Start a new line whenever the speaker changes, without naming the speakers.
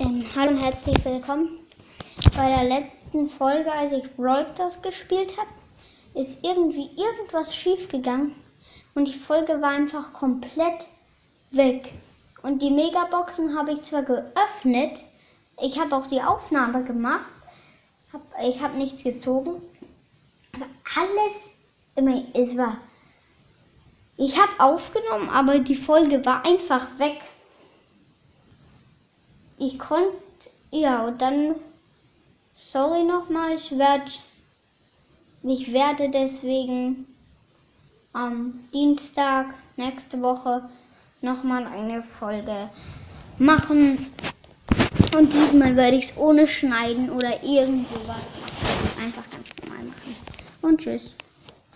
Ähm, hallo und herzlich willkommen. Bei der letzten Folge, als ich Brawl Stars gespielt habe, ist irgendwie irgendwas schief gegangen und die Folge war einfach komplett weg. Und die Megaboxen habe ich zwar geöffnet, ich habe auch die Aufnahme gemacht, hab, ich habe nichts gezogen, aber alles, immer, es war, ich habe aufgenommen, aber die Folge war einfach weg ich konnte, ja, und dann, sorry nochmal, ich werde, ich werde deswegen am Dienstag nächste Woche nochmal eine Folge machen. Und diesmal werde ich es ohne Schneiden oder irgend sowas einfach ganz normal machen. Und tschüss.